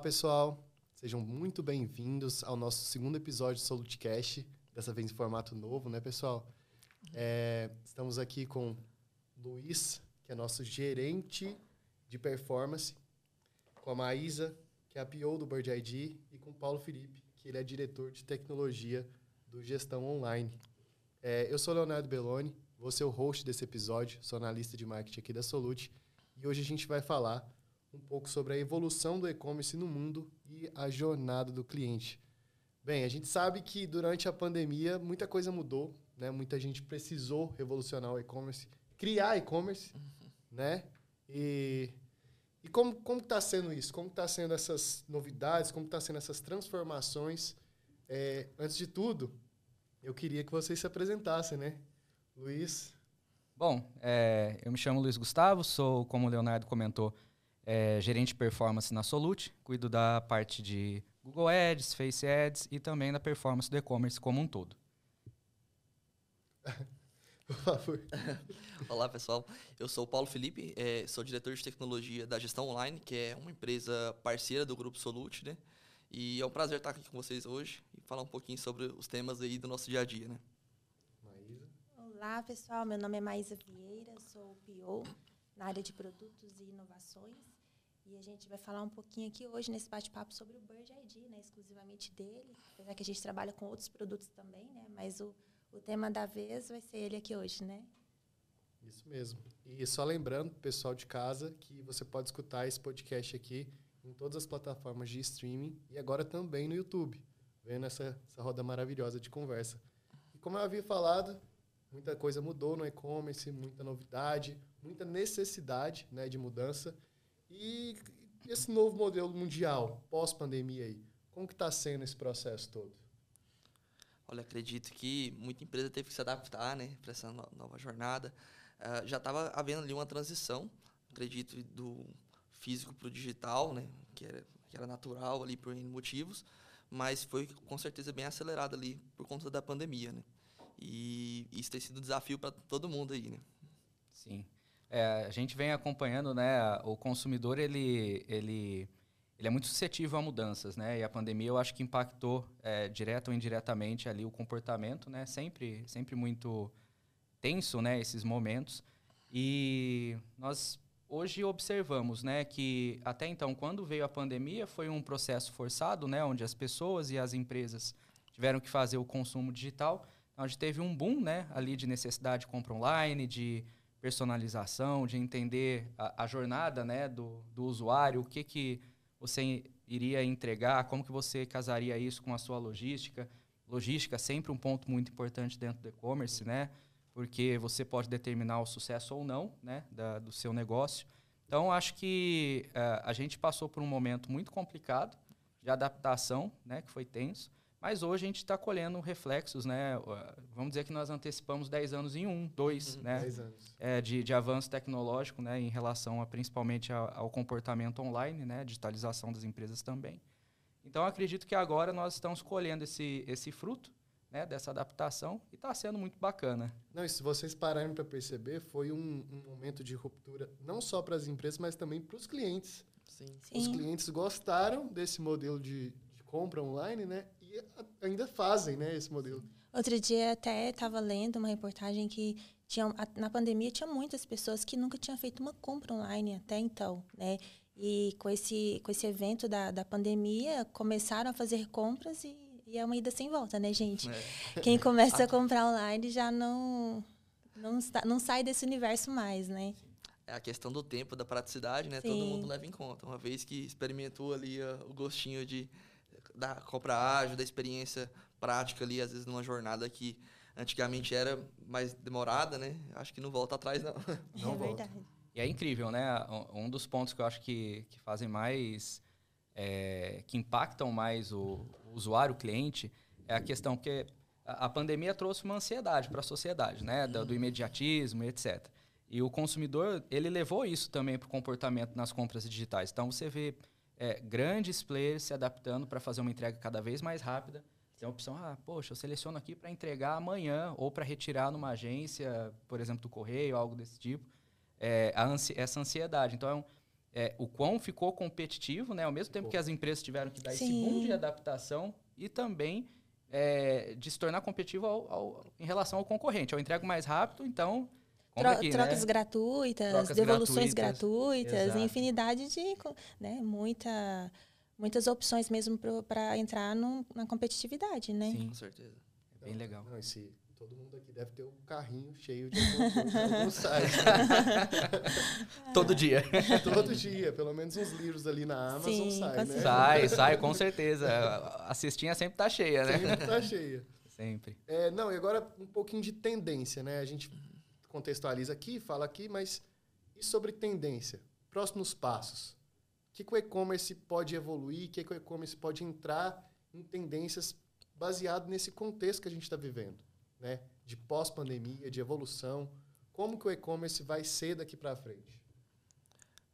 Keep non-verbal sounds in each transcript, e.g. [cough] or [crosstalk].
pessoal. Sejam muito bem-vindos ao nosso segundo episódio do Solutecast, dessa vez em formato novo, né, pessoal? É, estamos aqui com Luiz, que é nosso gerente de performance, com a Maísa, que é a PO do Bird ID, e com o Paulo Felipe, que ele é diretor de tecnologia do Gestão Online. É, eu sou Leonardo Belloni, vou ser o host desse episódio, sou analista de marketing aqui da Solute, e hoje a gente vai falar um pouco sobre a evolução do e-commerce no mundo e a jornada do cliente. Bem, a gente sabe que durante a pandemia muita coisa mudou, né? Muita gente precisou revolucionar o e-commerce, criar e-commerce, uhum. né? E, e como como está sendo isso? Como está sendo essas novidades? Como está sendo essas transformações? É, antes de tudo, eu queria que vocês se apresentassem, né? Luiz. Bom, é, eu me chamo Luiz Gustavo, sou, como o Leonardo comentou, é, gerente de performance na Solute, cuido da parte de Google Ads, Face Ads e também da performance do e-commerce como um todo. [laughs] Por favor. [laughs] Olá, pessoal. Eu sou o Paulo Felipe, é, sou diretor de tecnologia da Gestão Online, que é uma empresa parceira do Grupo Solute, né? E é um prazer estar aqui com vocês hoje e falar um pouquinho sobre os temas aí do nosso dia a dia, né? Maísa. Olá, pessoal. Meu nome é Maísa Vieira, sou PO na área de produtos e inovações. E a gente vai falar um pouquinho aqui hoje nesse bate-papo sobre o Bird ID, né, exclusivamente dele, apesar que a gente trabalha com outros produtos também, né, mas o, o tema da vez vai ser ele aqui hoje, né? Isso mesmo. E só lembrando, pessoal de casa, que você pode escutar esse podcast aqui em todas as plataformas de streaming e agora também no YouTube, vendo essa, essa roda maravilhosa de conversa. E como eu havia falado, muita coisa mudou no e-commerce, muita novidade, muita necessidade né, de mudança. E esse novo modelo mundial, pós-pandemia aí, como que está sendo esse processo todo? Olha, acredito que muita empresa teve que se adaptar né, para essa nova jornada. Uh, já estava havendo ali uma transição, acredito, do físico para o digital, né, que, era, que era natural ali por motivos, mas foi com certeza bem acelerado ali por conta da pandemia. Né? E isso tem sido um desafio para todo mundo aí. Né? Sim. É, a gente vem acompanhando, né? O consumidor ele, ele, ele é muito suscetível a mudanças, né? E a pandemia eu acho que impactou é, direto ou indiretamente ali o comportamento, né? Sempre, sempre muito tenso, né? Esses momentos. E nós hoje observamos, né? Que até então, quando veio a pandemia, foi um processo forçado, né? Onde as pessoas e as empresas tiveram que fazer o consumo digital. Onde teve um boom, né? Ali de necessidade de compra online, de personalização, de entender a, a jornada né, do, do usuário, o que, que você iria entregar, como que você casaria isso com a sua logística. Logística é sempre um ponto muito importante dentro do e-commerce, né? Porque você pode determinar o sucesso ou não né, da, do seu negócio. Então, acho que uh, a gente passou por um momento muito complicado de adaptação, né, que foi tenso, mas hoje a gente está colhendo reflexos, né? Vamos dizer que nós antecipamos 10 anos em um, dois, uhum, né? 10 anos. É, de, de avanço tecnológico, né? Em relação a, principalmente ao, ao comportamento online, né? Digitalização das empresas também. Então, acredito que agora nós estamos colhendo esse, esse fruto né, dessa adaptação e está sendo muito bacana. Não, e se vocês pararem para perceber, foi um, um, momento de ruptura não só para as empresas, mas também para os clientes. Sim. Os clientes gostaram desse modelo de, de compra online, né? E ainda fazem, né, esse modelo. Outro dia até estava lendo uma reportagem que tinha, na pandemia tinha muitas pessoas que nunca tinham feito uma compra online até então, né? E com esse, com esse evento da, da pandemia, começaram a fazer compras e, e é uma ida sem volta, né, gente? É. Quem começa [laughs] a comprar online já não, não, está, não sai desse universo mais, né? É a questão do tempo, da praticidade, né? Sim. Todo mundo leva em conta. Uma vez que experimentou ali uh, o gostinho de da compra ágil, da experiência prática ali, às vezes numa jornada que antigamente era mais demorada, né? Acho que não volta atrás, não. [laughs] não é volta. verdade. E é incrível, né? Um dos pontos que eu acho que, que fazem mais. É, que impactam mais o, o usuário, o cliente, é a questão que a, a pandemia trouxe uma ansiedade para a sociedade, né? Do, do imediatismo, etc. E o consumidor, ele levou isso também para o comportamento nas compras digitais. Então, você vê é, grandes players se adaptando para fazer uma entrega cada vez mais rápida. Tem a opção, ah, poxa, eu seleciono aqui para entregar amanhã ou para retirar numa agência, por exemplo, do correio, algo desse tipo. É, ansi essa ansiedade. Então, é, o quão ficou competitivo, né? Ao mesmo tempo que as empresas tiveram que dar esse Sim. boom de adaptação e também é, de se tornar competitivo ao- ao- em relação ao concorrente. Eu entrego mais rápido, então Tro- aqui, trocas né? gratuitas, Trocas devoluções gratuitas, gratuitas, infinidade de, né, muita, muitas opções mesmo para entrar no- na competitividade, né? Sim, Com certeza. é bem legal. Não, esse, todo mundo aqui deve ter um carrinho cheio de alguma coisa em algum site. Todo dia. [laughs] Todo dia, pelo menos uns livros ali na Amazon Sim, sai, né? Sai, sai, com certeza. A cestinha sempre tá cheia, né? Sempre tá cheia. [laughs] Sempre. É, não, e agora um pouquinho de tendência, né? A gente contextualiza aqui, fala aqui, mas e sobre tendência? Próximos passos. O que, que o e-commerce pode evoluir? O que, que o e-commerce pode entrar em tendências baseado nesse contexto que a gente está vivendo, né? De pós-pandemia, de evolução. Como que o e-commerce vai ser daqui para frente?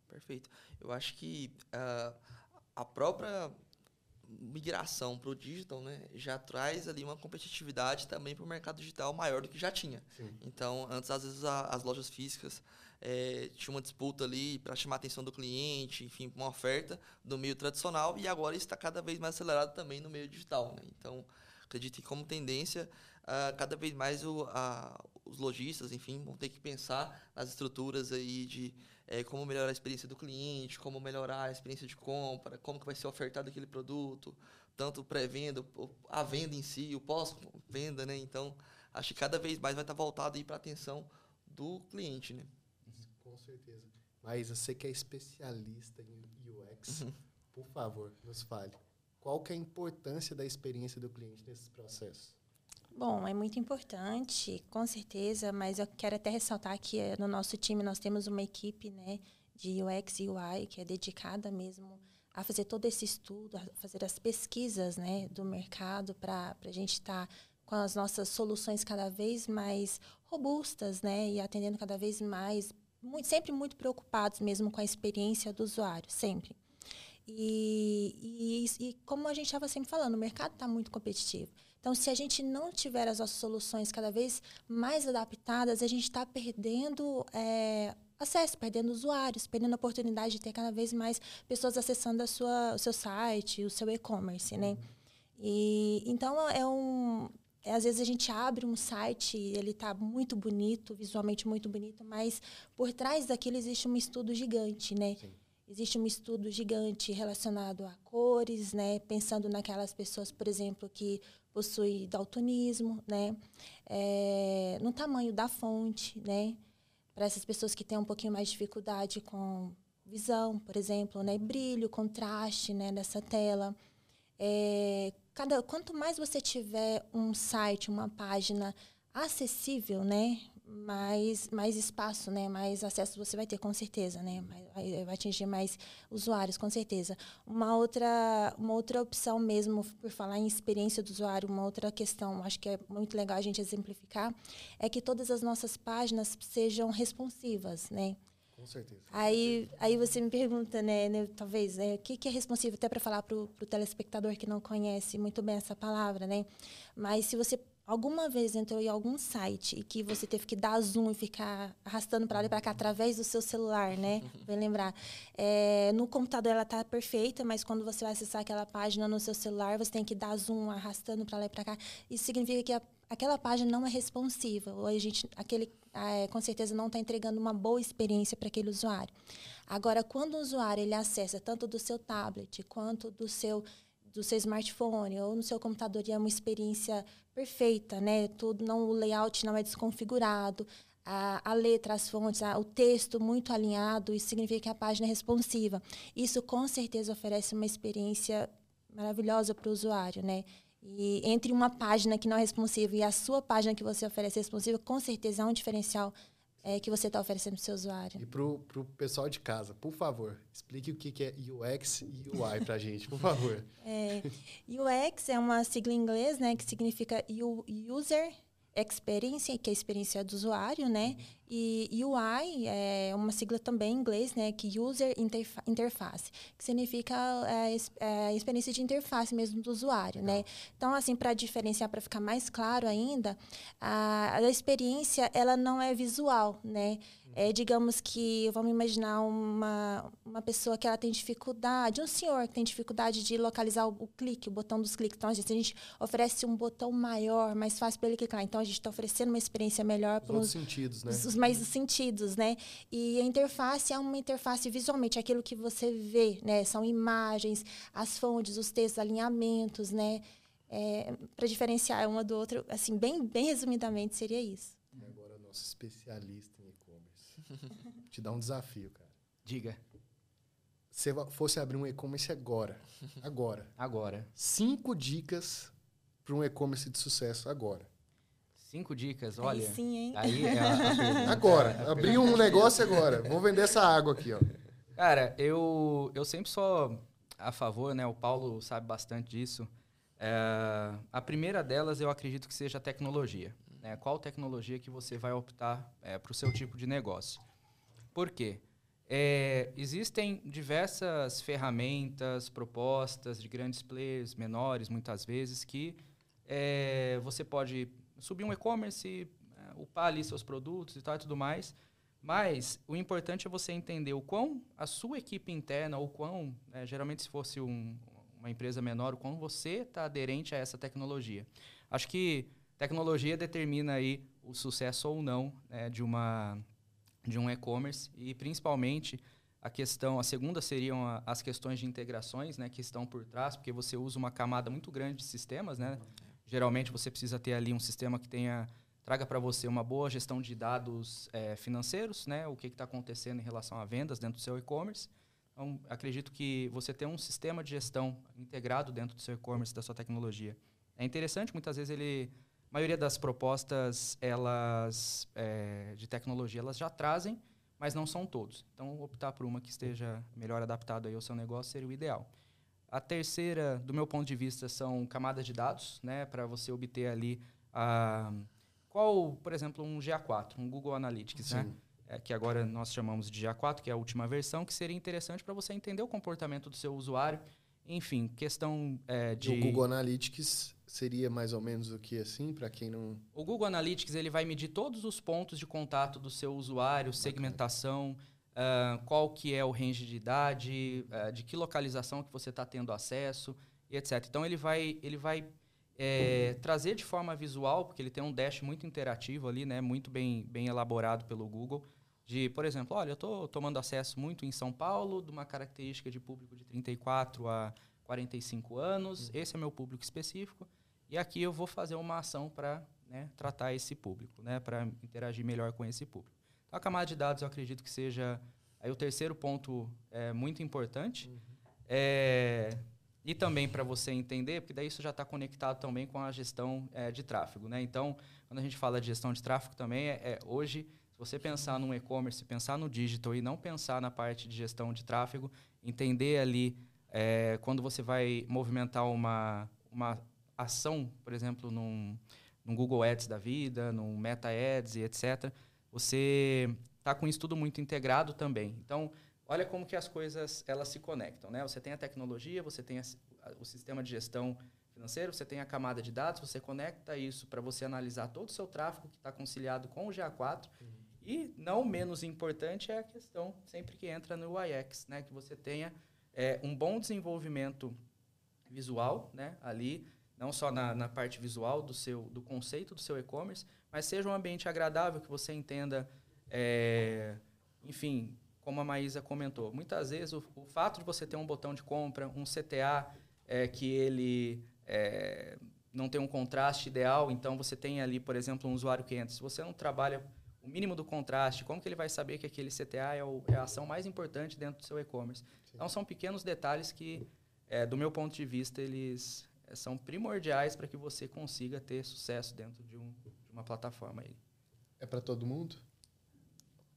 Perfeito. Eu acho que ah, a própria migração para o digital né, já traz ali uma competitividade também para o mercado digital maior do que já tinha. Sim. Então, antes, às vezes, a- as lojas físicas eh, tinha uma disputa ali para chamar a atenção do cliente, enfim, uma oferta do meio tradicional, e agora está cada vez mais acelerado também no meio digital. Né? Então, acredito que como tendência, ah, cada vez mais o- a- os lojistas, enfim, vão ter que pensar nas estruturas aí de eh, como melhorar a experiência do cliente, como melhorar a experiência de compra, como que vai ser ofertado aquele produto, tanto pré-venda, a venda em si, o pós-venda, né? Então, acho que cada vez mais vai estar voltado aí para a atenção do cliente, né? Com certeza. Mas você que é especialista em UX, por favor, nos fale. Qual que é a importância da experiência do cliente nesses processos? Bom, é muito importante, com certeza, mas eu quero até ressaltar que eh, no nosso time nós temos uma equipe né, de UX e UI que é dedicada mesmo a fazer todo esse estudo, a fazer as pesquisas né, do mercado para a gente estar com as nossas soluções cada vez mais robustas né, e atendendo cada vez mais, muito, sempre muito preocupados mesmo com a experiência do usuário, sempre. E, e, e como a gente estava sempre falando, o mercado está muito competitivo. Então, se a gente não tiver as nossas soluções cada vez mais adaptadas, a gente está perdendo é, acesso, perdendo usuários, perdendo a oportunidade de ter cada vez mais pessoas acessando a sua, o seu site, o seu e-commerce, né? E, então, é um... é, às vezes a gente abre um site, ele está muito bonito, visualmente muito bonito, mas por trás daquilo existe um estudo gigante, né? Sim. Existe um estudo gigante relacionado a cores, né? Pensando naquelas pessoas, por exemplo, que possuem daltonismo, né? É, no tamanho da fonte, né? Para essas pessoas que têm um pouquinho mais de dificuldade com visão, por exemplo, né? Brilho, contraste, né? Nessa tela. É, cada, quanto mais você tiver um site, uma página acessível, né? Mais, mais espaço, né? Mais acesso você vai ter, com certeza, né? Vai, vai atingir mais usuários, com certeza. Uma outra, uma outra opção mesmo, por falar em experiência do usuário, uma outra questão, acho que é muito legal a gente exemplificar, é que todas as nossas páginas sejam responsivas, né? Com certeza. Aí, aí você me pergunta, né, né, talvez, né, o que, que é responsivo, até para falar para o telespectador que não conhece muito bem essa palavra, né? Mas se você alguma vez entrou em algum site e que você teve que dar zoom e ficar arrastando para lá e para cá através do seu celular, né? [laughs] Vai lembrar. É, no computador ela tá perfeita, mas quando você vai acessar aquela página no seu celular, você tem que dar zoom arrastando para lá e para cá. Isso significa que a, aquela página não é responsiva. Ou a gente, aquele, é, com certeza não está entregando uma boa experiência para aquele usuário. Agora, quando o usuário ele acessa tanto do seu tablet quanto do seu do seu smartphone ou no seu computador e é uma experiência perfeita, né? Tudo não o layout não é desconfigurado, a, a letra, as fontes, a, o texto muito alinhado, isso significa que a página é responsiva. Isso com certeza oferece uma experiência maravilhosa para o usuário, né? E entre uma página que não é responsiva e a sua página que você oferece responsiva, com certeza há um diferencial é, que você está oferecendo para o seu usuário. E pro, pro pessoal de casa, por favor, explique o que, que é UX e UI pra gente, por favor. É, UX é uma sigla em inglês, né, que significa User Experience, que é a experiência do usuário, né? E UI é uma sigla também em inglês, né, que User Interfa Interface, que significa é, es- é, a experiência de interface mesmo do usuário, né? Então, assim, para diferenciar, para ficar mais claro ainda, a, a experiência ela não é visual, né? É, digamos que, vamos imaginar uma, uma pessoa que ela tem dificuldade, um senhor que tem dificuldade de localizar o, o clique, o botão dos cliques. Então, a gente, a gente oferece um botão maior, mais fácil para ele clicar. Então, a gente está oferecendo uma experiência melhor para os sentidos, né? Os, os mais sentidos, né? E a interface é uma interface visualmente, aquilo que você vê, né? São imagens, as fontes, os textos, alinhamentos, né? É, para diferenciar uma do outro, assim, bem, bem resumidamente, seria isso. E agora, nosso especialista [laughs] te dá um desafio, cara. Diga. Se fosse abrir um e-commerce agora, agora. Agora. Cinco dicas para um e-commerce de sucesso agora. Cinco dicas, olha. Aí sim, hein? Aí é a, a [laughs] agora. É abrir um negócio agora. Vou vender essa água aqui, ó. Cara, eu, eu sempre sou a favor, né? O Paulo sabe bastante disso. É, a primeira delas eu acredito que seja a tecnologia. Né? Qual tecnologia que você vai optar é, para o seu tipo de negócio? Por quê? É, existem diversas ferramentas, propostas de grandes players, menores, muitas vezes, que é, você pode subir um e-commerce, é, upar ali seus produtos e tal e tudo mais. Mas o importante é você entender o quão a sua equipe interna, ou quão, né, geralmente se fosse um, uma empresa menor, o quão você está aderente a essa tecnologia. Acho que tecnologia determina aí o sucesso ou não né, de uma de um e-commerce e principalmente a questão, a segunda seriam a, as questões de integrações, né, que estão por trás, porque você usa uma camada muito grande de sistemas, né? Geralmente você precisa ter ali um sistema que tenha traga para você uma boa gestão de dados é, financeiros, né? O que está acontecendo em relação a vendas dentro do seu e-commerce. Então, acredito que você ter um sistema de gestão integrado dentro do seu e-commerce, da sua tecnologia, é interessante. Muitas vezes ele maioria das propostas elas é, de tecnologia elas já trazem, mas não são todos. Então, optar por uma que esteja melhor adaptada ao seu negócio seria o ideal. A terceira, do meu ponto de vista, são camadas de dados, né, para você obter ali a qual, por exemplo, um GA4, um Google Analytics, né? É, que agora nós chamamos de GA4, que é a última versão, que seria interessante para você entender o comportamento do seu usuário. Enfim, questão é, de. O Google Analytics seria mais ou menos o que assim, para quem não. O Google Analytics ele vai medir todos os pontos de contato do seu usuário, segmentação, uh, qual que é o range de idade, uh, de que localização que você está tendo acesso, e etc. Então ele vai, ele vai é, uhum. trazer de forma visual, porque ele tem um dash muito interativo ali, né, muito bem, bem elaborado pelo Google. De, por exemplo, olha, eu estou tomando acesso muito em São Paulo, de uma característica de público de 34 a 45 anos, uhum. esse é meu público específico, e aqui eu vou fazer uma ação para né, tratar esse público, né, para interagir melhor com esse público. Então, a camada de dados eu acredito que seja aí o terceiro ponto é muito importante. Uhum. É, e também para você entender, porque daí isso já está conectado também com a gestão é, de tráfego. Né? Então, quando a gente fala de gestão de tráfego também, é, é hoje, se você pensar num e-commerce, pensar no digital e não pensar na parte de gestão de tráfego, entender ali é, quando você vai movimentar uma, uma ação, por exemplo, num, num Google Ads da vida, num Meta Ads e etc., você está com isso tudo muito integrado também. Então, olha como que as coisas elas se conectam. Né? Você tem a tecnologia, você tem a, o sistema de gestão financeiro, você tem a camada de dados, você conecta isso para você analisar todo o seu tráfego que está conciliado com o GA4. Uhum. E, não menos importante, é a questão, sempre que entra no UIX, né? que você tenha é, um bom desenvolvimento visual, né, ali, não só na, na parte visual do seu do conceito do seu e-commerce, mas seja um ambiente agradável que você entenda, é, enfim, como a Maísa comentou, muitas vezes o, o, fato de você ter um botão de compra, um CTA é, que ele é, não tem um contraste ideal, então você tem ali, por exemplo, um usuário que entra. Se você não trabalha o mínimo do contraste, como que ele vai saber que aquele CTA é, o, é a ação mais importante dentro do seu e-commerce? Então, são pequenos detalhes que, é, do meu ponto de vista, eles é, são primordiais para que você consiga ter sucesso dentro de, um, de uma plataforma. Aí. É para todo mundo?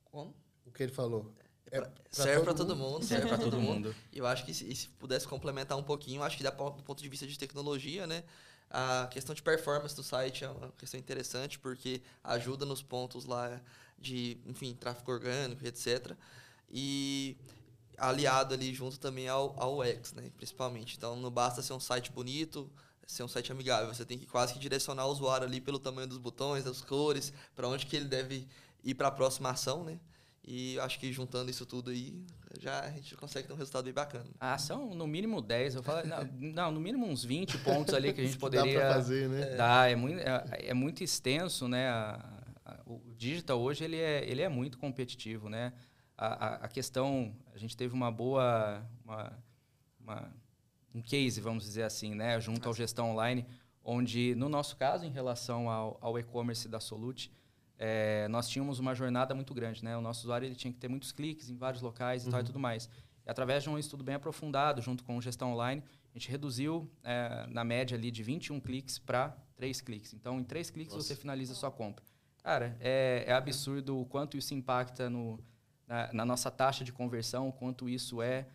Como? O que ele falou? É pra, serve para todo mundo, serve para todo [laughs] mundo. E eu acho que se, se, pudesse complementar um pouquinho, acho que dá do ponto de vista de tecnologia, né? A questão de performance do site é uma questão interessante porque ajuda nos pontos lá de, enfim, tráfego orgânico, etc. E aliado ali junto também ao, ao UX, né? Principalmente. Então não basta ser um site bonito, ser um site amigável. Você tem que quase que direcionar o usuário ali pelo tamanho dos botões, das cores, para onde que ele deve ir para a próxima ação, né? E acho que juntando isso tudo aí, já a gente consegue ter um resultado bem bacana. Ah, são no mínimo 10. Eu falo, não, não, no mínimo uns 20 pontos ali que a [laughs] gente poderia. Dá pra fazer, né? Dá, é muito, é, é muito extenso, né? A, a, o digital hoje ele é, ele é muito competitivo, né? A, a, questão, a gente teve uma boa. Uma, uma, um case, vamos dizer assim, né? Junto ao gestão online, onde, no nosso caso, em relação ao, ao e-commerce da Solute, é, nós tínhamos uma jornada muito grande, né? O nosso usuário ele tinha que ter muitos cliques em vários locais e uhum. tal e tudo mais. E através de um estudo bem aprofundado, junto com gestão online, a gente reduziu é, na média ali de 21 cliques para 3 cliques. Então, em 3 cliques Nossa. você finaliza a sua compra. Cara, é, é absurdo o quanto isso impacta no, na, na, nossa taxa de conversão, o quanto isso é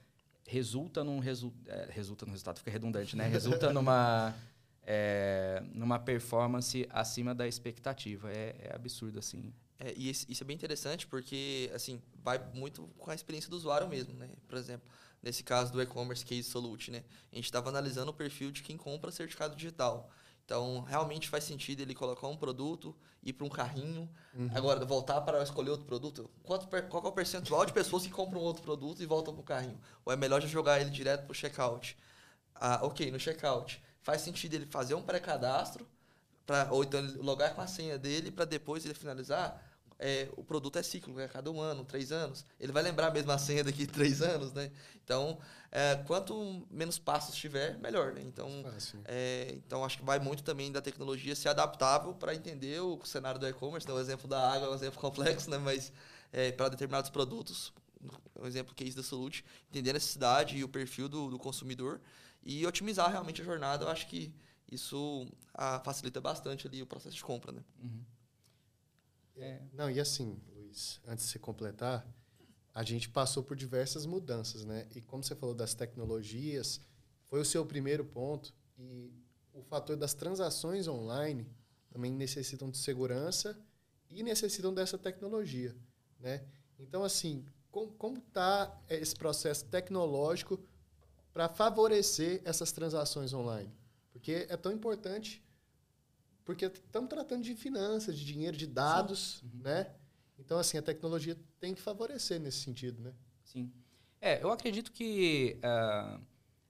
resulta num resu, é, resulta no resultado, fica redundante, né? Resulta numa [laughs] é, numa performance acima da expectativa. É, é absurdo, assim. É, e isso é bem interessante porque, assim, vai muito com a experiência do usuário mesmo, né? Por exemplo, nesse caso do e-commerce Case Solute, né? A gente estava analisando o perfil de quem compra certificado digital. Então, realmente faz sentido ele colocar um produto, ir para um carrinho, uhum. agora voltar para escolher outro produto. Quanto, qual é o percentual de pessoas que compram outro produto e voltam para o carrinho? Ou é melhor já jogar ele direto para o checkout? Ah, ok, no checkout faz sentido ele fazer um pré-cadastro, ou então ele logar com a senha dele para depois ele finalizar. É, o produto é ciclo, é cada um ano, três anos. Ele vai lembrar a mesma senha daqui [laughs] três anos, né? Então, é, quanto menos passos tiver, melhor, né? Então, é, então, acho que vai muito também da tecnologia ser adaptável para entender o cenário do e-commerce. Né? O exemplo da água é um exemplo [laughs] complexo, né? Mas é, para determinados produtos, o exemplo case da Solute, entender a necessidade e o perfil do, do consumidor e otimizar realmente a jornada, eu acho que isso a, facilita bastante ali o processo de compra, né? Uhum. É. Não, e assim, Luiz, antes de você completar, a gente passou por diversas mudanças, né? E como você falou das tecnologias, foi o seu primeiro ponto e o fator das transações online também necessitam de segurança e necessitam dessa tecnologia, né? Então, assim, como está esse processo tecnológico para favorecer essas transações online. Porque é tão importante, porque estamos tratando de finanças, de dinheiro, de dados, Sim. né? Então, assim, a tecnologia tem que favorecer nesse sentido, né? Sim. É, eu acredito que uh,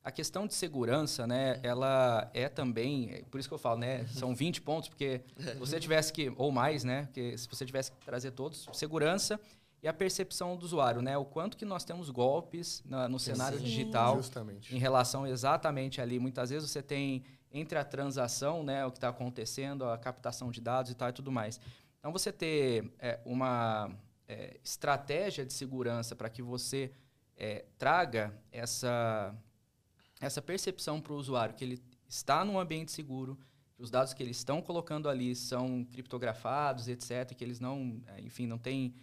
a questão de segurança, né, ela é também, por isso que eu falo, né, são [laughs] 20 pontos, porque se você tivesse que, ou mais, né, porque se você tivesse que trazer todos, segurança e a percepção do usuário, né? O quanto que nós temos golpes na, no cenário Sim. digital Justamente. em relação exatamente ali. Muitas vezes você tem entre a transação, né, o que está acontecendo, a captação de dados e tal e tudo mais. Então você ter é, uma é, estratégia de segurança para que você é, traga essa essa percepção para o usuário que ele está num ambiente seguro, que os dados que eles estão colocando ali são criptografados, etc, que eles não, é, enfim, não têm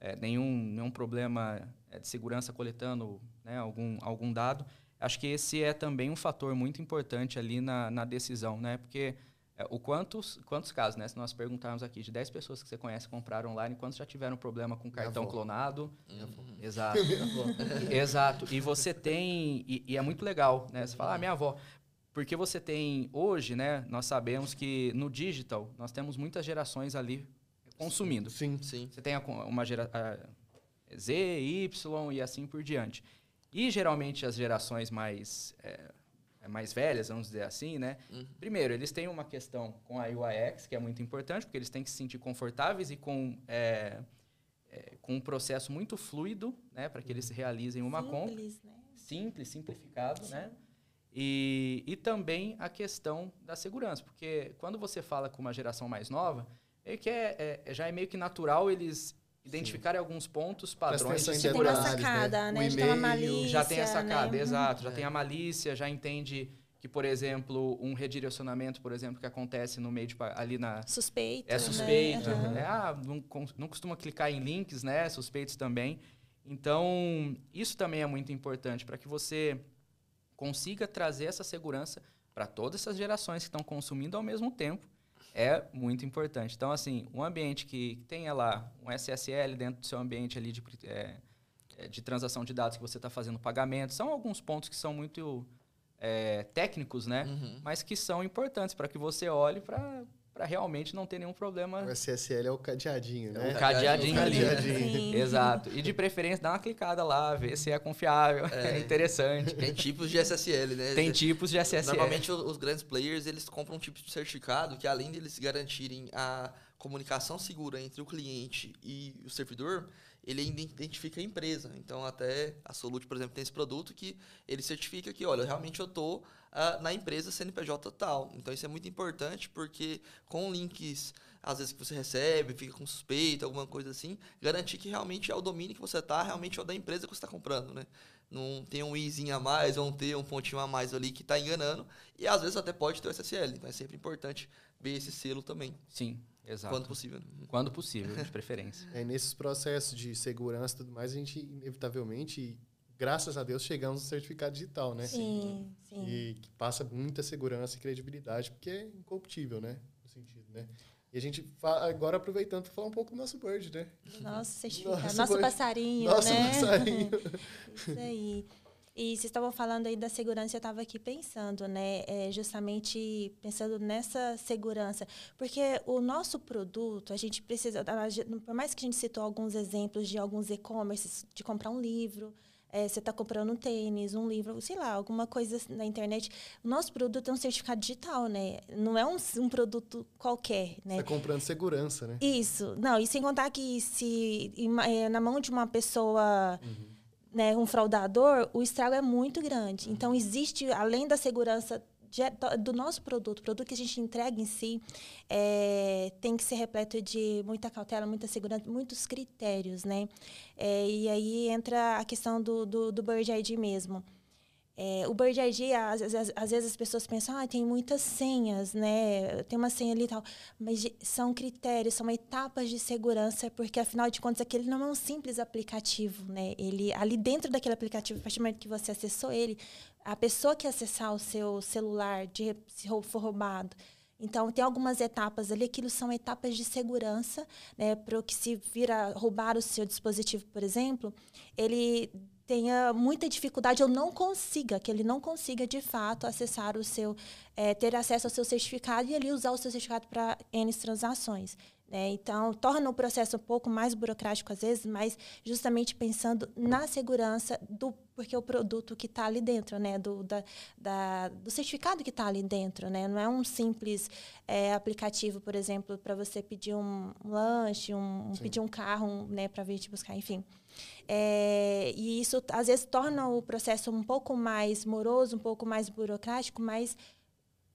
é, nenhum, nenhum problema é, de segurança coletando né, algum, algum dado. Acho que esse é também um fator muito importante ali na, na decisão, né? Porque é, o quantos, quantos casos, né? Se nós perguntarmos aqui, de 10 pessoas que você conhece compraram online, quantos já tiveram problema com cartão clonado? Uhum. Exato. [laughs] [laughs] Exato. E você tem... E, e, é muito legal, né? Você fala, ah, minha avó... Porque você tem... Hoje, né? Nós sabemos que no digital, nós temos muitas gerações ali consumindo. Sim, sim. Você tem uma geração Z, Y e assim por diante. E geralmente as gerações mais é, é, mais velhas, vamos dizer assim, né? Uhum. Primeiro, eles têm uma questão com a UIX, que é muito importante, porque eles têm que se sentir confortáveis e com, é, é, com um processo muito fluido, né? Para que eles realizem uma Simples, compra. Né? Simples, simplificado, Sim. né? E, e também a questão da segurança, porque quando você fala com uma geração mais nova, é que é, é, já é meio que natural eles identificarem Sim. alguns pontos, padrões de segurança. Tem uma sacada, né? né? Já tem a malícia. Já tem a sacada, né? exato. Já é. tem a malícia, já entende que, por exemplo, um redirecionamento, por exemplo, que acontece no meio de, ali na... Suspeito, É suspeito. Né? Uhum. É, ah, não, não costuma clicar em links, né? Suspeitos também. Então, isso também é muito importante para que você consiga trazer essa segurança para todas essas gerações que estão consumindo ao mesmo tempo é muito importante. Então, assim, um ambiente que tenha lá um SSL dentro do seu ambiente ali de, é, é, de transação de dados que você está fazendo pagamento, são alguns pontos que são muito é, técnicos, né? Uhum. Mas que são importantes para que você olhe para para realmente não ter nenhum problema. O SSL é o cadeadinho, né? O cadeadinho ali. Cadeadinho. Exato. E de preferência, dá uma clicada lá, ver se é confiável, é, é interessante. Tem tipos de SSL, né? Tem tipos de SSL. Normalmente os grandes players, eles compram um tipo de certificado que além deles garantirem a comunicação segura entre o cliente e o servidor, ele ainda identifica a empresa. Então, até a Solute, por exemplo, tem esse produto que ele certifica que, olha, realmente eu estou uh, na empresa CNPJ tal. Então, isso é muito importante porque com links, às vezes, que você recebe, fica com suspeita, alguma coisa assim, garantir que realmente é o domínio que você está, realmente é o da empresa que você está comprando, né? Não tem um izinho a mais ou um T, um pontinho a mais ali que está enganando. E, às vezes, até pode ter o SSL. Então, é sempre importante ver esse selo também. Sim. Exato. Quando possível. Né? Quando possível, de preferência. [laughs] É, nesses processos de segurança e tudo mais, a gente, inevitavelmente, graças a Deus, chegamos no certificado digital, né? Sim, sim. E que passa muita segurança e credibilidade, porque é incorruptível, né? No sentido, né? E a gente, agora aproveitando para falar um pouco do nosso bird, né? [laughs] Nosso certificado, nosso, nosso passarinho, nosso né? Nosso passarinho. [laughs] Isso aí. E vocês estavam falando aí da segurança, eu estava aqui pensando, né? É, justamente pensando nessa segurança. Porque o nosso produto, a gente precisa, por mais que a gente citou alguns exemplos de alguns e-commerces, de comprar um livro, é, você está comprando um tênis, um livro, sei lá, alguma coisa na internet. O nosso produto é um certificado digital, né? Não é um, um produto qualquer, né? Você está comprando segurança, né? Isso. Não, e sem contar que se é, na mão de uma pessoa... Uhum né, um fraudador, o estrago é muito grande. Então, existe, além da segurança do nosso produto, o produto que a gente entrega em si, é, tem que ser repleto de muita cautela, muita segurança, muitos critérios, né? É, e aí entra a questão do, do, do Bird ID mesmo. É, o Bird ID, às, às, às, vezes as pessoas pensam, ah, tem muitas senhas, né? Tem uma senha ali e tal. Mas são critérios, são etapas de segurança, porque afinal de contas aquele não é um simples aplicativo, né? Ele, ali dentro daquele aplicativo, a partir do momento que você acessou ele, a pessoa que acessar o seu celular, de, se for roubado, então, tem algumas etapas ali, aquilo são etapas de segurança, né, para o que se vira roubar o seu dispositivo, por exemplo, ele tenha muita dificuldade ou não consiga, que ele não consiga de fato acessar o seu, é, ter acesso ao seu certificado e ali usar o seu certificado para N transações. Né? Então, torna o processo um pouco mais burocrático às vezes, mas justamente pensando na segurança do porque o produto que está ali dentro, né, do, da, da, do certificado que está ali dentro, né, não é um simples é, aplicativo, por exemplo, para você pedir um, um lanche, um, pedir um carro, um, né, para vir te buscar, enfim. É, e isso às vezes torna o processo um pouco mais moroso, um pouco mais burocrático, mas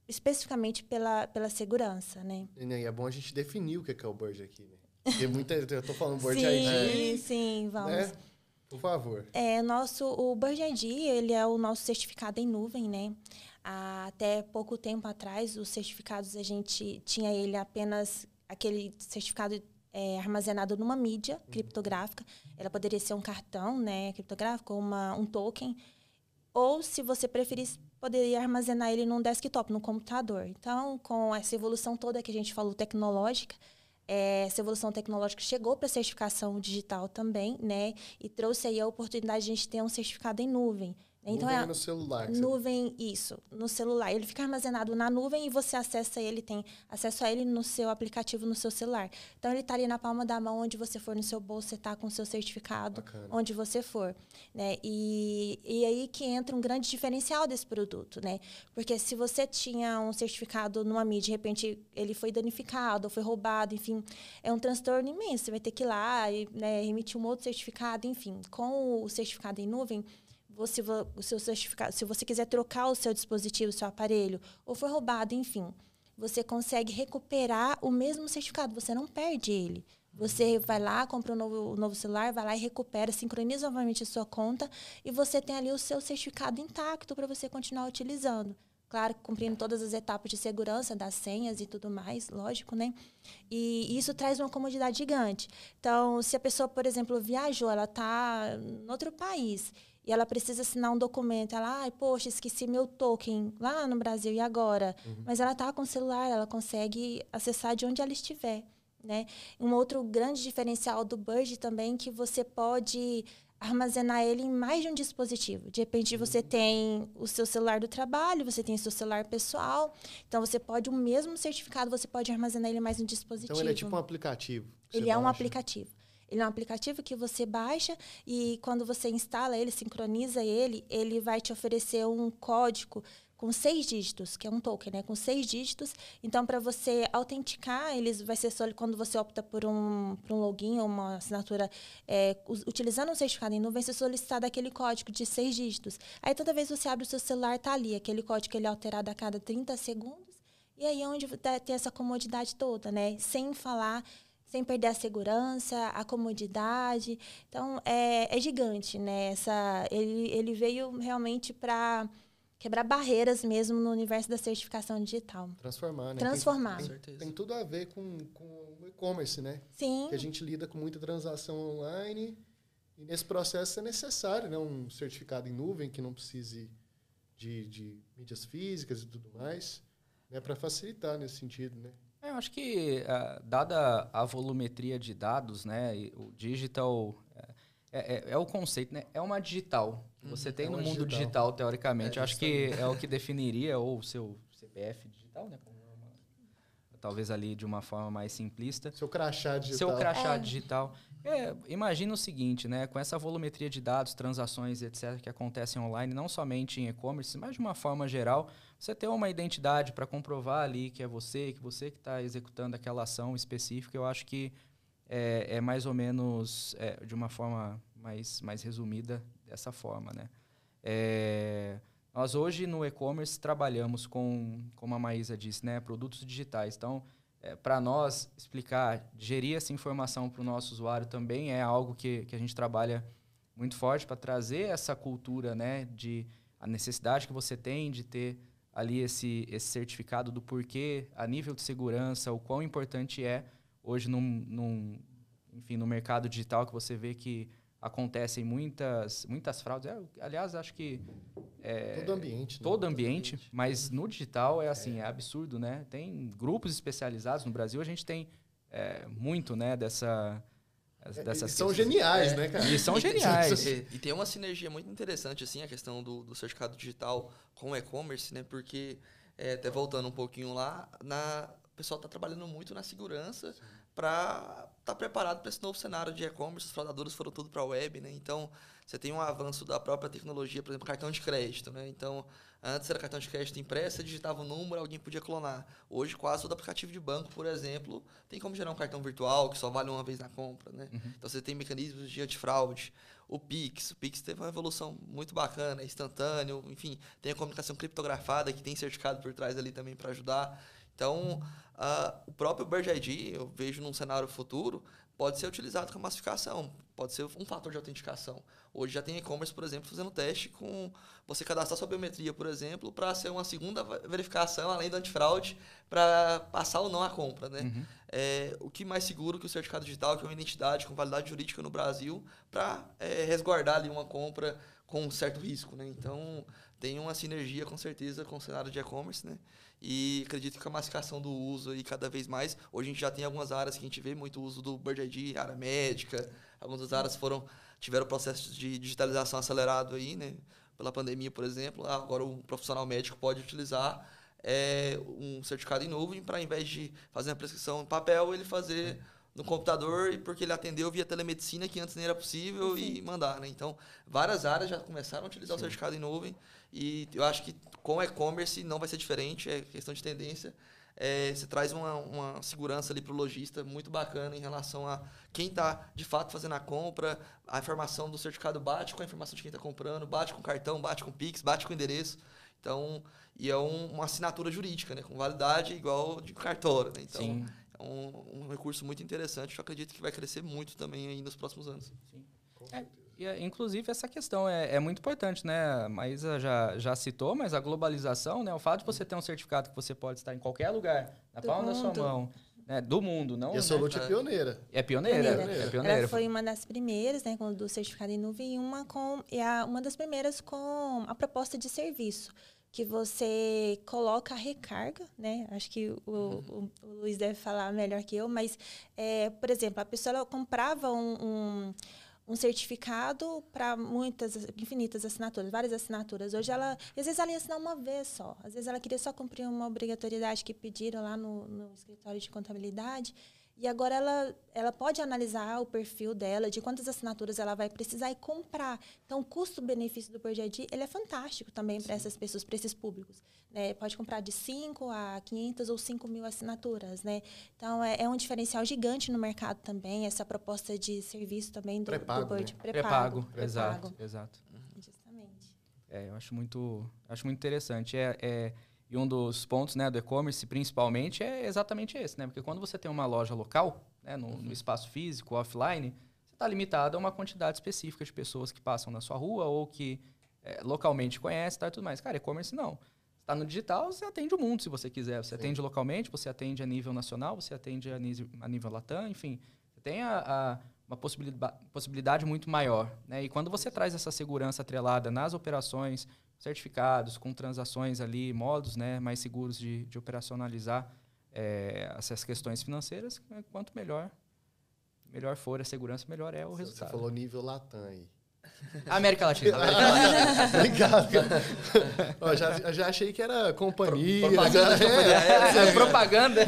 especificamente pela, pela segurança, né? E é bom a gente definir o que é o Bird aqui, né? Porque muita, eu estou falando Bird sim, ID. Sim, sim, vamos. Né? Por favor. É, nosso, o Bird ID, ele é o nosso certificado em nuvem, né? Até pouco tempo atrás, os certificados, a gente tinha ele apenas aquele certificado é, armazenado numa mídia uhum. criptográfica. Ela poderia ser um cartão né, criptográfico, uma, um token. Ou, se você preferisse, poderia armazenar ele num desktop, no computador. Então, com essa evolução toda que a gente falou tecnológica, é, essa evolução tecnológica chegou para a certificação digital também, né? E trouxe aí a oportunidade de a gente ter um certificado em nuvem. Então nuvem é no celular. Nuvem, isso, no celular. Ele fica armazenado na nuvem e você acessa ele, tem acesso a ele no seu aplicativo no seu celular. Então ele está ali na palma da mão, onde você for no seu bolso, você está com o seu certificado, Bacana. onde você for. Né? E, e aí que entra um grande diferencial desse produto, né? Porque se você tinha um certificado numa mídia, de repente ele foi danificado, ou foi roubado, enfim, é um transtorno imenso. Você vai ter que ir lá e né, emitir um outro certificado, enfim. Com o certificado em nuvem, você, o seu certificado, se você quiser trocar o seu dispositivo, o seu aparelho, ou foi roubado, enfim, você consegue recuperar o mesmo certificado, você não perde ele. Você vai lá, compra um novo, um novo celular, vai lá e recupera, sincroniza novamente a sua conta e você tem ali o seu certificado intacto para você continuar utilizando. Claro, cumprindo todas as etapas de segurança das senhas e tudo mais, lógico, né? E isso traz uma comodidade gigante. Então, se a pessoa, por exemplo, viajou, ela está em outro país e ela precisa assinar um documento. Ela, ai, poxa, esqueci meu token lá no Brasil, e agora? Uhum. Mas ela está com o celular, ela consegue acessar de onde ela estiver. Né? Um outro grande diferencial do Bird também é que você pode armazenar ele em mais de um dispositivo. De repente você Uhum. tem o seu celular do trabalho, você tem o seu celular pessoal. Então você pode o mesmo certificado, você pode armazenar ele em mais um dispositivo. Então ele é tipo um aplicativo. Ele você é um aplicativo. Ele é um aplicativo que você baixa e quando você instala ele, sincroniza ele, ele vai te oferecer um código com seis dígitos, que é um token, né? Com seis dígitos. Então, para você autenticar, eles vai ser só quando você opta por um, por um login ou uma assinatura é, utilizando um certificado em nuvem, você solicitar aquele código de seis dígitos. Aí toda vez que você abre o seu celular, tá ali. Aquele código ele é alterado a cada 30 segundos. E aí é onde tem essa comodidade toda, né? Sem falar, sem perder a segurança, a comodidade. Então, é, é gigante, né? Essa, ele, ele veio realmente para quebrar barreiras mesmo no universo da certificação digital. Transformar, né? Transformar. Tem, tem, certeza. tem tudo a ver com, com o e-commerce, né? Sim, Que a gente lida com muita transação online e nesse processo é necessário, né? Um certificado em nuvem que não precise de, de mídias físicas e tudo mais, né? Para facilitar nesse sentido, né? É, Eu acho que, ah, dada a volumetria de dados, né, o digital é, é- é o conceito, né? É uma digital. que Você tem É no mundo digital. digital, teoricamente. É, acho que é o que definiria, ou o seu CPF digital, né? é talvez ali de uma forma mais simplista. Seu crachá digital. Seu crachá É. digital. É, imagina o seguinte, né? Com essa volumetria de dados, transações, etc., que acontecem online, não somente em e-commerce, mas de uma forma geral, você ter uma identidade para comprovar ali que é você, que você que está executando aquela ação específica, eu acho que é, é mais ou menos é, de uma forma mais, mais resumida dessa forma, né? É, nós hoje no e-commerce trabalhamos com, como a Maísa disse, né, produtos digitais. Então, para nós explicar, gerir essa informação para o nosso usuário também é algo que, que a gente trabalha muito forte para trazer essa cultura, né, de a necessidade que você tem de ter ali esse, esse certificado do porquê, a nível de segurança, o quão importante é hoje num, num, enfim, no mercado digital que você vê que acontecem muitas, muitas fraudes. É, aliás, acho que é, Todo ambiente. né? todo ambiente, mas no digital é assim, é absurdo, né? Tem grupos especializados no Brasil, a gente tem é, muito, né, dessa É, dessas Eles são pessoas. geniais, né, cara? Eles são [laughs] E tem- geniais. E, e tem uma sinergia muito interessante, assim, a questão do, do certificado digital com o e-commerce, né? Porque, é, até voltando um pouquinho lá, na, o pessoal está trabalhando muito na segurança para estar preparado para esse novo cenário de e-commerce. Os fraudadores foram tudo para a web, né? Então, você tem um avanço da própria tecnologia, por exemplo, cartão de crédito, né? Então, antes era cartão de crédito impresso, você digitava o número, alguém podia clonar. Hoje, quase todo aplicativo de banco, por exemplo, tem como gerar um cartão virtual que só vale uma vez na compra, né? Então, você tem mecanismos de antifraude. O Pix, o Pix teve uma evolução muito bacana, é instantâneo, enfim, tem a comunicação criptografada que tem certificado por trás ali também para ajudar. Então, ah, o próprio Bird ID, eu vejo num cenário futuro, pode ser utilizado com massificação, pode ser um fator de autenticação. Hoje já tem e-commerce, por exemplo, fazendo teste com você cadastrar sua biometria, por exemplo, para ser uma segunda verificação, além do antifraude, para passar ou não a compra, né? Uhum. É, o que mais seguro que o certificado digital, que é uma identidade com validade jurídica no Brasil, para resguardar ali uma compra com um certo risco, né? Então, tem uma sinergia, com certeza, com o cenário de e-commerce, né? E acredito que a massificação do uso aí cada vez mais. Hoje a gente já tem algumas áreas que a gente vê muito uso do Bird ID, área médica. Algumas áreas foram tiveram processo de digitalização acelerado aí, né? Pela pandemia, por exemplo. Ah, Agora o profissional médico pode utilizar é, um certificado em nuvem para, ao invés de fazer a prescrição em papel, ele fazer no computador e porque ele atendeu via telemedicina que antes nem era possível e mandar, né? Então, várias áreas já começaram a utilizar o certificado em nuvem e eu acho que com e-commerce não vai ser diferente, é questão de tendência. É, você traz uma, uma segurança ali para o lojista muito bacana em relação a quem está de fato fazendo a compra, a informação do certificado bate com a informação de quem está comprando, bate com cartão, bate com Pix, bate com endereço. Então, e é um- uma assinatura jurídica, né? Com validade igual de cartório, né? Então, Sim. Um, um recurso muito interessante. Eu acredito que vai crescer muito também aí nos próximos anos. É, e, é, inclusive, essa questão é, é muito importante, né? A Maísa já, já citou, mas a globalização, né? O fato de você ter um certificado que você pode estar em qualquer lugar, na Do palma da sua mundo. mão, né? do mundo, não. E a né? Solute é É. pioneira. É pioneira, Pioneira. é pioneira. Ela foi uma das primeiras, né, com o do certificado em nuvem, e uma com e a, uma das primeiras com a proposta de serviço, que você coloca a recarga, né? Acho que o, o, o Luiz deve falar melhor que eu, mas, é, por exemplo, a pessoa comprava um, um, um certificado para muitas, infinitas assinaturas, várias assinaturas. Hoje ela, às vezes ela ia assinar uma vez só, às vezes ela queria só cumprir uma obrigatoriedade que pediram lá no, no escritório de contabilidade. E agora ela, ela pode analisar o perfil dela, de quantas assinaturas ela vai precisar e comprar. Então, o custo-benefício do ProJD, ele é fantástico também para essas pessoas, para esses públicos. Né? Pode comprar de 5 a 500 ou 5 mil assinaturas. Né? Então, é, é, um diferencial gigante no mercado também, essa proposta de serviço também do, pré-pago, do Bird. Né? Pré-pago, pré exato, exato. Justamente. É, eu acho muito, acho muito interessante. é, é e um dos pontos né, do e-commerce, principalmente, é exatamente esse, né? Porque quando você tem uma loja local, né, no, no espaço físico, offline, você está limitado a uma quantidade específica de pessoas que passam na sua rua ou que é, localmente conhecem tá, e tudo mais. Cara, e-commerce não. Está no digital, você atende o mundo se você quiser. Você Sim. atende localmente, você atende a nível nacional, você atende a nível, a nível latam, enfim. Você tem a, a, uma possibilidade, possibilidade muito maior. Né? E quando você traz essa segurança atrelada nas operações, certificados, com transações ali, modos né, mais seguros de, de operacionalizar é, essas questões financeiras, né, quanto melhor melhor for a segurança, melhor é o Você resultado. Você falou nível Latam aí. [laughs] América Latina. América Latina. [laughs] Obrigado. Ó, já, já achei que era companhia. Pro, propaganda. [laughs] Já, é, é, é, propaganda.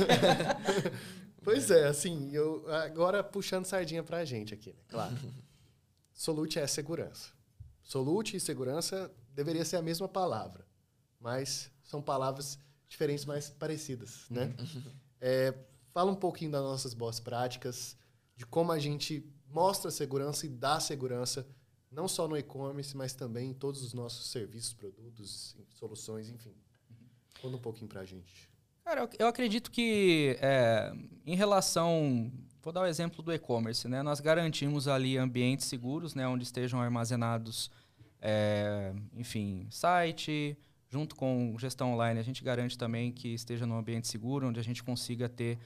pois é, assim, eu agora puxando sardinha pra gente aqui, né? Claro. Solute é segurança. Solute e segurança deveria ser a mesma palavra, mas são palavras diferentes, mas parecidas, né? Uhum. É, fala um pouquinho das nossas boas práticas, de como a gente mostra segurança e dá segurança, não só no e-commerce, mas também em todos os nossos serviços, produtos, soluções, enfim. Conta um pouquinho para a gente. Cara, eu acredito que é, em relação, vou dar o exemplo do e-commerce, né? Nós garantimos ali ambientes seguros, né, onde estejam armazenados é, enfim, site, junto com gestão online, a gente garante também que esteja num ambiente seguro, onde a gente consiga ter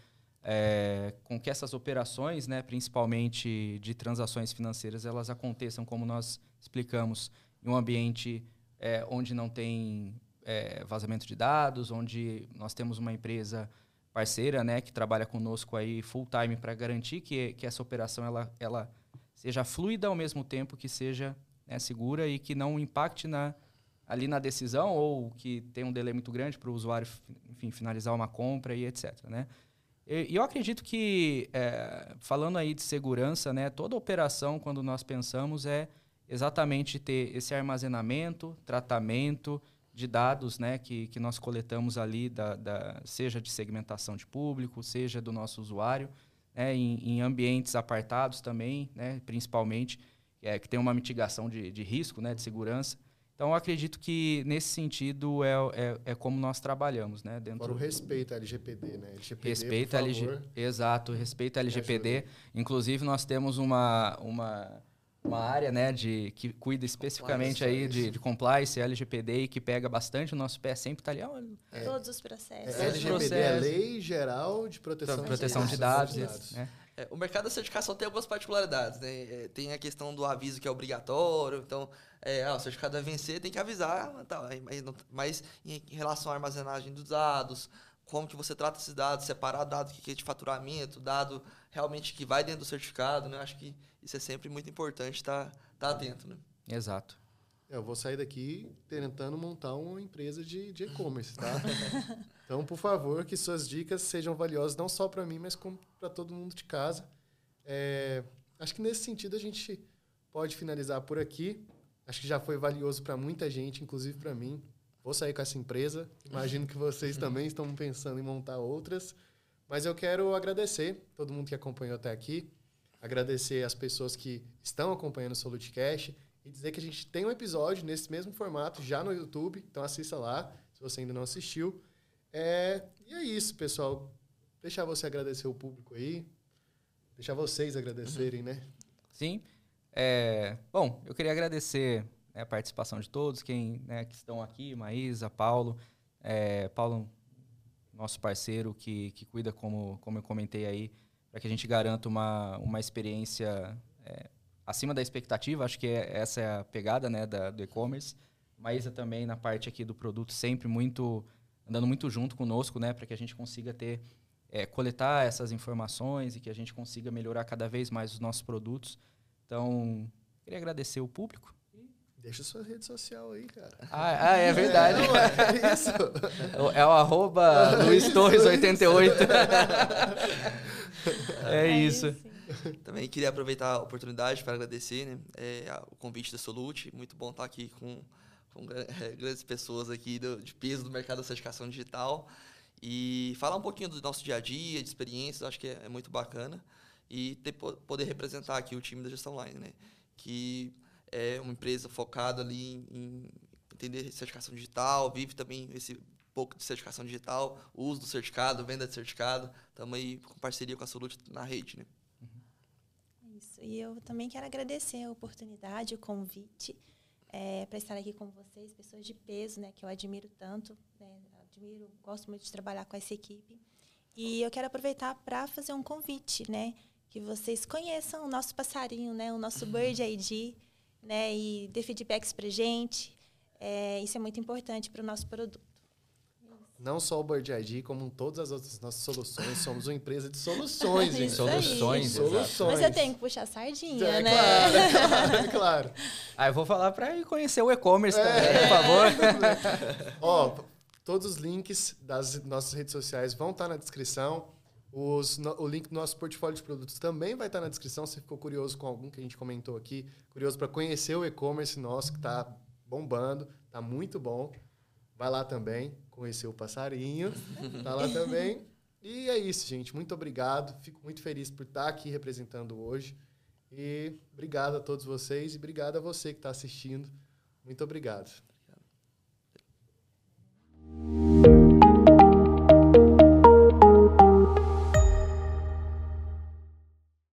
é, com que essas operações, né, principalmente de transações financeiras, elas aconteçam como nós explicamos, em um ambiente é, onde não tem é, vazamento de dados, onde nós temos uma empresa parceira, né, que trabalha conosco aí full time para garantir que, que essa operação ela, ela seja fluida ao mesmo tempo que seja né, segura e que não impacte na, ali na decisão ou que tenha um delay muito grande para o usuário enfim, finalizar uma compra e etc. Né? E, eu acredito que, é, falando aí de segurança, né, toda operação, quando nós pensamos, é exatamente ter esse armazenamento, tratamento de dados né, que, que nós coletamos ali, da, da, seja de segmentação de público, seja do nosso usuário, né, em, em ambientes apartados também, né, principalmente, é, que tem uma mitigação de, de risco, né, de segurança. Então, eu acredito que, nesse sentido, é, é, é como nós trabalhamos. Né, dentro Fora o respeito à LGPD. Né? LGPD, respeito à LG... Exato, respeito à LGPD. Inclusive, nós temos uma, uma, uma área né, de, que cuida especificamente compliance, aí de, de compliance, LGPD, e que pega bastante o nosso pé, sempre está ali. é, Todos os processos. É, LGPD é Lei Geral de Proteção, proteção de Dados. De dados. Né? É, o mercado da certificação tem algumas particularidades, né? É, tem a questão do aviso que é obrigatório, então, é, ah, o certificado vai vencer, tem que avisar, tá, mas, mas em, em, relação à armazenagem dos dados, como que você trata esses dados, separar dado que é de faturamento, dado realmente que vai dentro do certificado, né? Acho que isso é sempre muito importante estar tá, tá atento, né? Exato. Eu vou sair daqui tentando montar uma empresa de e-commerce, tá? [laughs] então, por favor, que suas dicas sejam valiosas não só para mim, mas para todo mundo de casa. É, acho que nesse sentido a gente pode finalizar por aqui. Acho que já foi valioso para muita gente, inclusive para mim. Vou sair com essa empresa. Imagino que vocês [laughs] também estão pensando em montar outras. Mas eu quero agradecer todo mundo que acompanhou até aqui, agradecer as pessoas que estão acompanhando o Solutecast e dizer que a gente tem um episódio nesse mesmo formato já no YouTube, então assista lá, se você ainda não assistiu. É, e é isso, pessoal. Deixar você agradecer o público aí, deixar vocês agradecerem, né? Sim. É, bom, eu queria agradecer né, a participação de todos, quem né, que estão aqui, Maísa, Paulo. É, Paulo, nosso parceiro que, que cuida, como, como eu comentei aí, para que a gente garanta uma, uma experiência é, acima da expectativa, acho que é, essa é a pegada né, da, do e-commerce. Maísa também na parte aqui do produto, sempre muito andando muito junto conosco, né, para que a gente consiga ter é, coletar essas informações e que a gente consiga melhorar cada vez mais os nossos produtos. Então, queria agradecer o público. Deixa sua rede social aí, cara. Ah, ah é verdade. É, é isso. [laughs] É o arroba Luiz Torres 88. é isso. [laughs] Também queria aproveitar a oportunidade para agradecer né, é, o convite da Solute. Muito bom estar aqui com, com [laughs] é, grandes pessoas aqui do, de peso do mercado da certificação digital. E falar um pouquinho do nosso dia a dia, de experiências, acho que é, é muito bacana. E ter, poder representar aqui o time da gestão online, né? Que é uma empresa focada ali em, em entender certificação digital, vive também esse pouco de certificação digital, uso do certificado, venda de certificado. Estamos aí com parceria com a Solute na rede, né? Isso. E eu também quero agradecer a oportunidade, o convite é, para estar aqui com vocês, pessoas de peso, né, que eu admiro tanto, né, admiro, gosto muito de trabalhar com essa equipe. E eu quero aproveitar para fazer um convite, né, que vocês conheçam o nosso passarinho, né, o nosso Bird ID, né, e dê feedbacks para gente. É, isso é muito importante para o nosso produto. Não só o Bird ID, como todas as outras nossas soluções. Somos uma empresa de soluções, [laughs] gente. Soluções, soluções. Mas eu tenho que puxar a sardinha, é, né? Claro, é [laughs] claro, é claro. Ah, eu vou falar para ir conhecer o e-commerce é, também, por favor. [laughs] Ó, todos os links das nossas redes sociais vão estar na descrição. Os, no, o link do nosso portfólio de produtos também vai estar na descrição. Se ficou curioso com algum que a gente comentou aqui, curioso para conhecer o e-commerce nosso que está bombando, está muito bom. Vai lá também conhecer o passarinho, tá lá também. E é isso, gente. Muito obrigado. Fico muito feliz por estar aqui representando hoje. E obrigado a todos vocês e obrigado a você que está assistindo. Muito obrigado. obrigado.